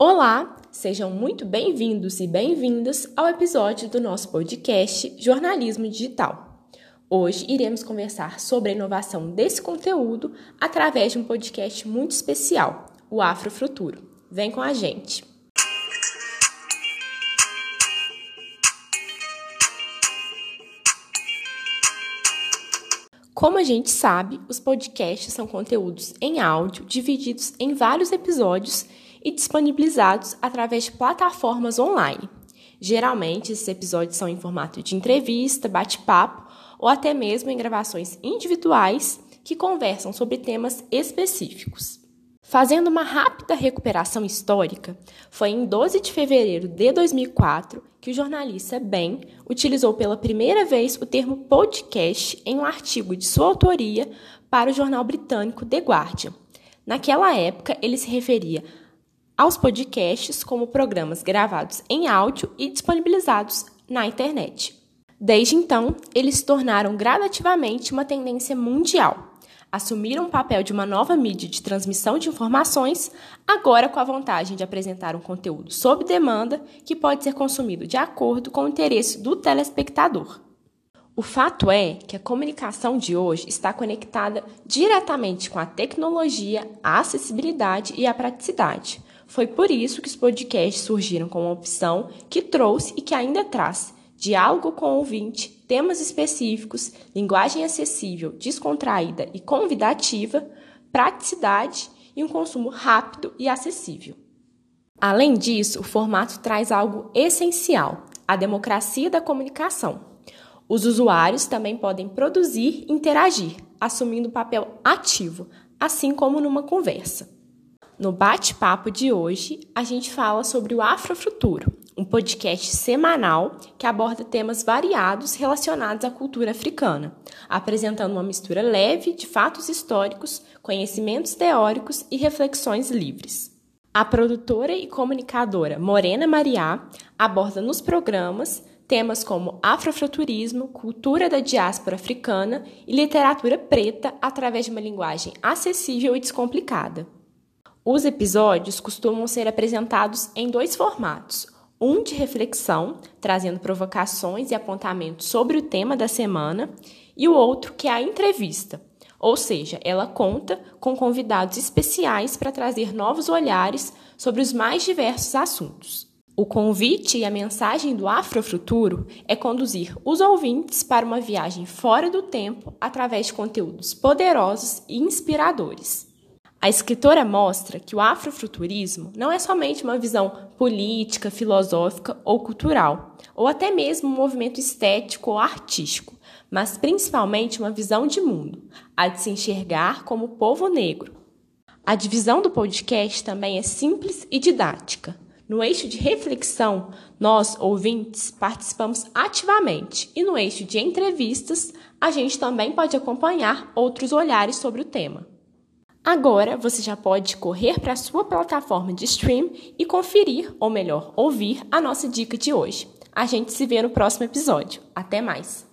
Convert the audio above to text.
Olá, sejam muito bem-vindos e bem-vindas ao episódio do nosso podcast Jornalismo Digital. Hoje iremos conversar sobre a inovação desse conteúdo através de um podcast muito especial, o Afrofuturo. Vem com a gente! Como a gente sabe, os podcasts são conteúdos em áudio divididos em vários episódios e disponibilizados através de plataformas online. Geralmente, esses episódios são em formato de entrevista, bate-papo ou até mesmo em gravações individuais que conversam sobre temas específicos. Fazendo uma rápida recuperação histórica, foi em 12 de fevereiro de 2004 que o jornalista Ben utilizou pela primeira vez o termo podcast em um artigo de sua autoria para o jornal britânico The Guardian. Naquela época, ele se referia aos podcasts como programas gravados em áudio e disponibilizados na internet. Desde então, eles se tornaram gradativamente uma tendência mundial. Assumiram o papel de uma nova mídia de transmissão de informações, agora com a vantagem de apresentar um conteúdo sob demanda que pode ser consumido de acordo com o interesse do telespectador. O fato é que a comunicação de hoje está conectada diretamente com a tecnologia, a acessibilidade e a praticidade. Foi por isso que os podcasts surgiram como opção que trouxe e que ainda traz diálogo com o ouvinte, temas específicos, linguagem acessível, descontraída e convidativa, praticidade e um consumo rápido e acessível. Além disso, o formato traz algo essencial: a democracia da comunicação. Os usuários também podem produzir e interagir, assumindo um papel ativo, assim como numa conversa. No bate-papo de hoje, a gente fala sobre o Afrofuturo, um podcast semanal que aborda temas variados relacionados à cultura africana, apresentando uma mistura leve de fatos históricos, conhecimentos teóricos e reflexões livres. A produtora e comunicadora Morena Mariá aborda nos programas temas como afrofuturismo, cultura da diáspora africana e literatura preta através de uma linguagem acessível e descomplicada. Os episódios costumam ser apresentados em dois formatos: um de reflexão, trazendo provocações e apontamentos sobre o tema da semana, e o outro que é a entrevista, ou seja, ela conta com convidados especiais para trazer novos olhares sobre os mais diversos assuntos. O convite e a mensagem do Afrofuturo é conduzir os ouvintes para uma viagem fora do tempo através de conteúdos poderosos e inspiradores. A escritora mostra que o afrofuturismo não é somente uma visão política, filosófica ou cultural, ou até mesmo um movimento estético ou artístico, mas principalmente uma visão de mundo, a de se enxergar como povo negro. A divisão do podcast também é simples e didática. No eixo de reflexão, nós, ouvintes, participamos ativamente, e no eixo de entrevistas, a gente também pode acompanhar outros olhares sobre o tema. Agora você já pode correr para a sua plataforma de stream e conferir, ou melhor, ouvir a nossa dica de hoje. A gente se vê no próximo episódio. Até mais!